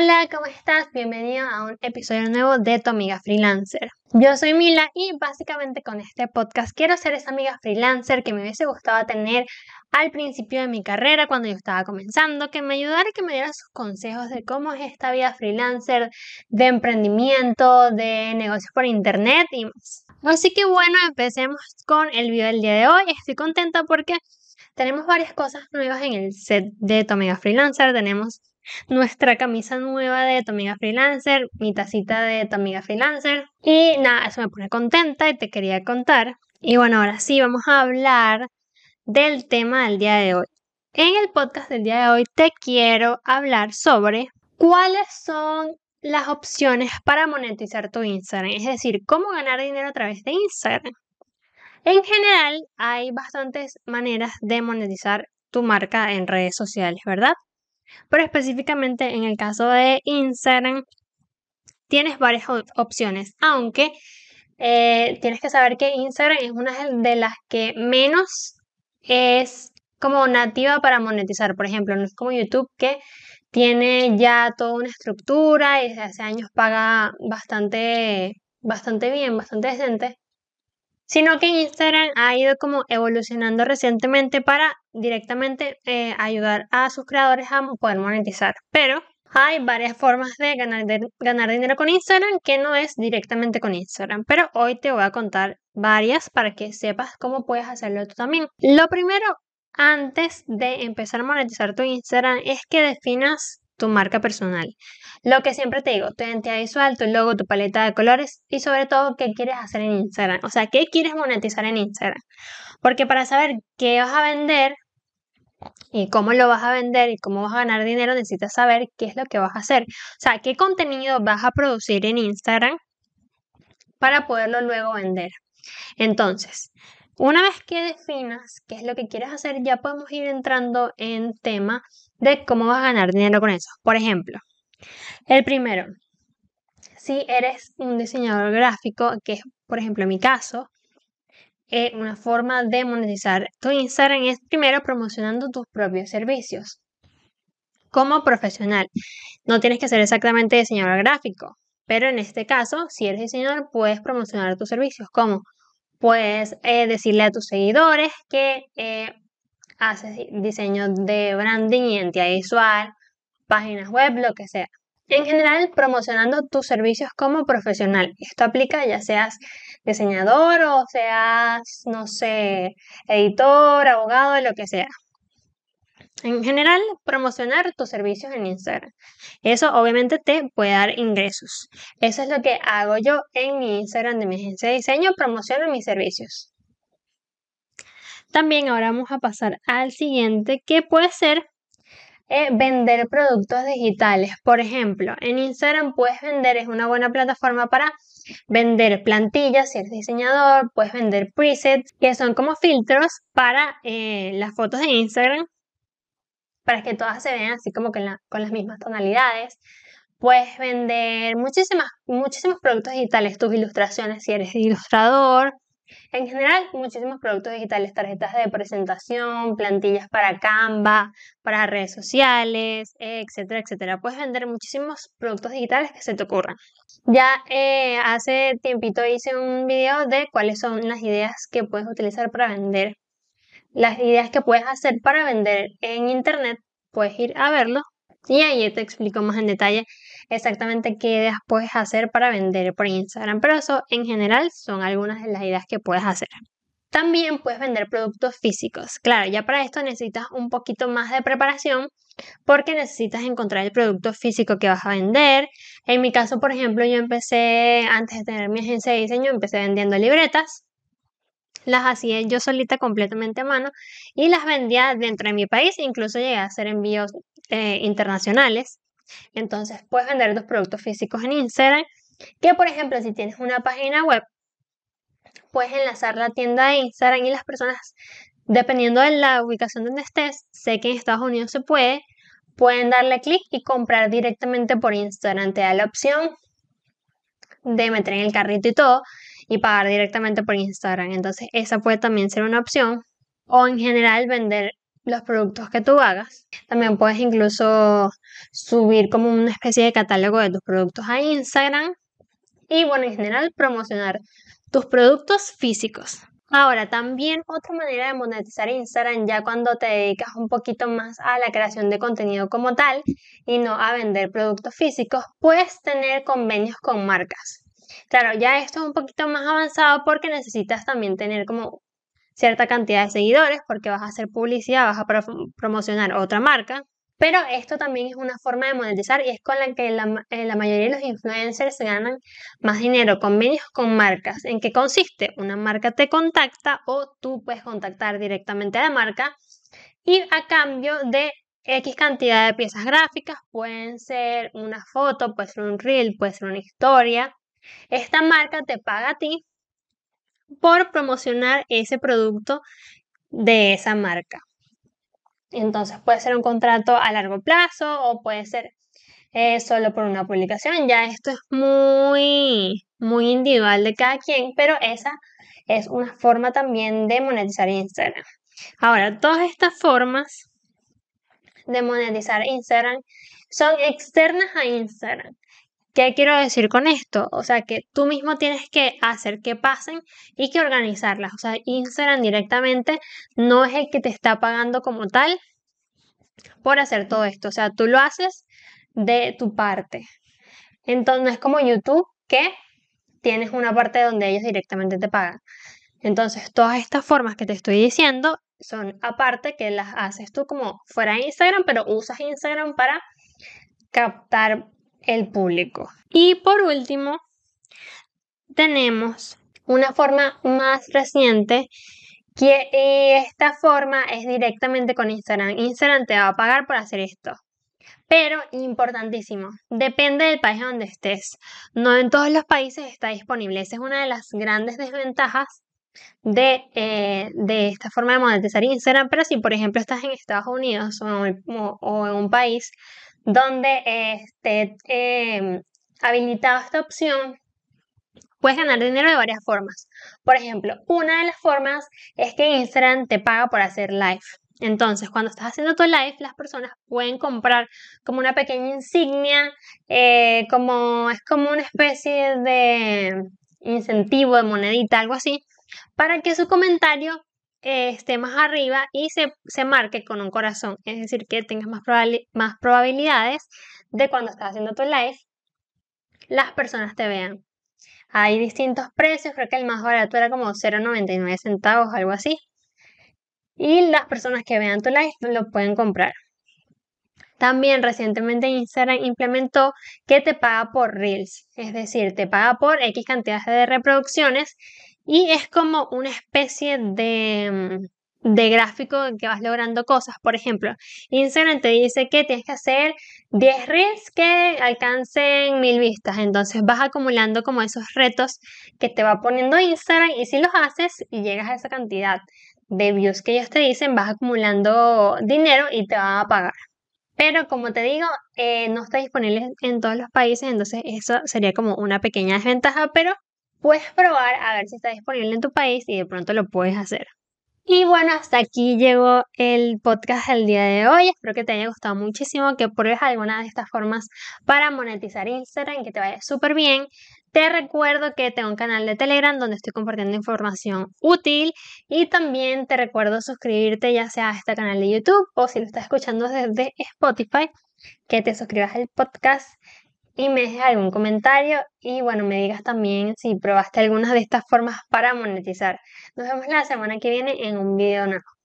Hola, ¿cómo estás? Bienvenido a un episodio nuevo de Tu Amiga Freelancer. Yo soy Mila y básicamente con este podcast quiero ser esa amiga freelancer que me hubiese gustado tener al principio de mi carrera cuando yo estaba comenzando, que me ayudara y que me diera sus consejos de cómo es esta vida freelancer, de emprendimiento, de negocios por internet y más. Así que bueno, empecemos con el video del día de hoy. Estoy contenta porque tenemos varias cosas nuevas en el set de Tu Amiga Freelancer. Tenemos nuestra camisa nueva de tu amiga freelancer, mi tacita de tu amiga freelancer. Y nada, eso me pone contenta y te quería contar. Y bueno, ahora sí, vamos a hablar del tema del día de hoy. En el podcast del día de hoy te quiero hablar sobre cuáles son las opciones para monetizar tu Instagram, es decir, cómo ganar dinero a través de Instagram. En general, hay bastantes maneras de monetizar tu marca en redes sociales, ¿verdad? Pero específicamente en el caso de Instagram, tienes varias opciones, aunque eh, tienes que saber que Instagram es una de las que menos es como nativa para monetizar. Por ejemplo, no es como YouTube que tiene ya toda una estructura y desde hace años paga bastante, bastante bien, bastante decente sino que Instagram ha ido como evolucionando recientemente para directamente eh, ayudar a sus creadores a poder monetizar. Pero hay varias formas de ganar, de ganar dinero con Instagram que no es directamente con Instagram. Pero hoy te voy a contar varias para que sepas cómo puedes hacerlo tú también. Lo primero, antes de empezar a monetizar tu Instagram, es que definas tu marca personal. Lo que siempre te digo, tu identidad visual, tu logo, tu paleta de colores y sobre todo qué quieres hacer en Instagram. O sea, qué quieres monetizar en Instagram. Porque para saber qué vas a vender y cómo lo vas a vender y cómo vas a ganar dinero, necesitas saber qué es lo que vas a hacer. O sea, qué contenido vas a producir en Instagram para poderlo luego vender. Entonces, una vez que definas qué es lo que quieres hacer, ya podemos ir entrando en tema de cómo vas a ganar dinero con eso. Por ejemplo, el primero, si eres un diseñador gráfico, que es, por ejemplo, en mi caso, eh, una forma de monetizar tu Instagram es primero promocionando tus propios servicios. Como profesional, no tienes que ser exactamente diseñador gráfico, pero en este caso, si eres diseñador, puedes promocionar tus servicios como puedes eh, decirle a tus seguidores que eh, haces diseño de branding, identidad visual, páginas web, lo que sea. En general, promocionando tus servicios como profesional. Esto aplica ya seas diseñador o seas, no sé, editor, abogado, lo que sea. En general, promocionar tus servicios en Instagram. Eso obviamente te puede dar ingresos. Eso es lo que hago yo en mi Instagram de mi agencia de diseño, promociono mis servicios. También ahora vamos a pasar al siguiente, que puede ser eh, vender productos digitales. Por ejemplo, en Instagram puedes vender, es una buena plataforma para vender plantillas si eres diseñador, puedes vender presets, que son como filtros para eh, las fotos de Instagram para que todas se vean así como con las mismas tonalidades. Puedes vender muchísimas, muchísimos productos digitales, tus ilustraciones si eres ilustrador. En general, muchísimos productos digitales, tarjetas de presentación, plantillas para Canva, para redes sociales, etcétera, etcétera. Puedes vender muchísimos productos digitales que se te ocurran. Ya eh, hace tiempito hice un video de cuáles son las ideas que puedes utilizar para vender las ideas que puedes hacer para vender en internet, puedes ir a verlo y ahí te explico más en detalle exactamente qué ideas puedes hacer para vender por Instagram. Pero eso en general son algunas de las ideas que puedes hacer. También puedes vender productos físicos. Claro, ya para esto necesitas un poquito más de preparación porque necesitas encontrar el producto físico que vas a vender. En mi caso, por ejemplo, yo empecé, antes de tener mi agencia de diseño, empecé vendiendo libretas las hacía yo solita completamente a mano y las vendía dentro de mi país, incluso llegué a hacer envíos eh, internacionales. Entonces puedes vender tus productos físicos en Instagram, que por ejemplo si tienes una página web, puedes enlazar la tienda de Instagram y las personas, dependiendo de la ubicación donde estés, sé que en Estados Unidos se puede, pueden darle clic y comprar directamente por Instagram. Te da la opción de meter en el carrito y todo y pagar directamente por Instagram. Entonces, esa puede también ser una opción. O en general, vender los productos que tú hagas. También puedes incluso subir como una especie de catálogo de tus productos a Instagram y bueno, en general promocionar tus productos físicos. Ahora, también otra manera de monetizar Instagram ya cuando te dedicas un poquito más a la creación de contenido como tal y no a vender productos físicos, puedes tener convenios con marcas. Claro, ya esto es un poquito más avanzado porque necesitas también tener como cierta cantidad de seguidores porque vas a hacer publicidad, vas a promocionar otra marca. Pero esto también es una forma de monetizar y es con la que la, eh, la, mayoría de los influencers ganan más dinero, convenios con marcas. ¿En qué consiste? Una marca te contacta o tú puedes contactar directamente a la marca y a cambio de X cantidad de piezas gráficas, pueden ser una foto, puede ser un reel, puede ser una historia. Esta marca te paga a ti por promocionar ese producto de esa marca. Entonces puede ser un contrato a largo plazo o puede ser eh, solo por una publicación. Ya esto es muy, muy individual de cada quien, pero esa es una forma también de monetizar Instagram. Ahora, todas estas formas de monetizar Instagram son externas a Instagram. ¿Qué quiero decir con esto? O sea, que tú mismo tienes que hacer que pasen y que organizarlas. O sea, Instagram directamente no es el que te está pagando como tal por hacer todo esto. O sea, tú lo haces de tu parte. Entonces, no es como YouTube que tienes una parte donde ellos directamente te pagan. Entonces, todas estas formas que te estoy diciendo son aparte que las haces tú como fuera de Instagram, pero usas Instagram para captar el público. Y por último, tenemos una forma más reciente que esta forma es directamente con Instagram. Instagram te va a pagar por hacer esto. Pero, importantísimo, depende del país donde estés. No en todos los países está disponible. Esa es una de las grandes desventajas de, eh, de esta forma de monetizar Instagram. Pero si, por ejemplo, estás en Estados Unidos o, en un país donde esté em, habilitada esta opción, puedes ganar dinero de varias formas. Por ejemplo, una de las formas es que Instagram te paga por hacer live. Entonces, cuando estás haciendo tu live, las personas pueden comprar como una pequeña insignia, eh, como es como una especie de incentivo de monedita, algo así, para que su comentario eh, esté más arriba y se, se, marque con un corazón. Es decir, que tengas más, más probabilidades de cuando estás haciendo tu live, las personas te vean. Hay distintos precios, creo que el más barato era como 0,99 centavos, algo así. Y las personas que vean tu live lo pueden comprar. También recientemente Instagram implementó que te paga por Reels, es decir, te paga por X cantidades de reproducciones y es como una especie de, mm, de gráfico en que vas logrando cosas. Por ejemplo, Instagram te dice que tienes que hacer 10 reels que alcancen mil vistas. Entonces vas acumulando como esos retos que te va poniendo Instagram y si los haces y llegas a esa cantidad de views que ellos te dicen, vas acumulando dinero y te van a pagar. Pero como te digo, eh, no está disponible en todos los países, entonces eso sería como una pequeña desventaja, pero puedes probar a ver si está disponible en tu país y de pronto lo puedes hacer. Y bueno, hasta aquí llegó el podcast del día de hoy. Espero que te haya gustado muchísimo, que pruebes alguna de estas formas para monetizar Instagram, que te vaya súper bien. Te recuerdo que tengo un canal de Telegram donde estoy compartiendo información útil y también te recuerdo suscribirte ya sea a este canal de YouTube o si lo estás escuchando desde Spotify, que te suscribas al podcast y me dejes algún comentario y bueno, me digas también si probaste algunas de estas formas para monetizar. Nos vemos la semana que viene en un video nuevo.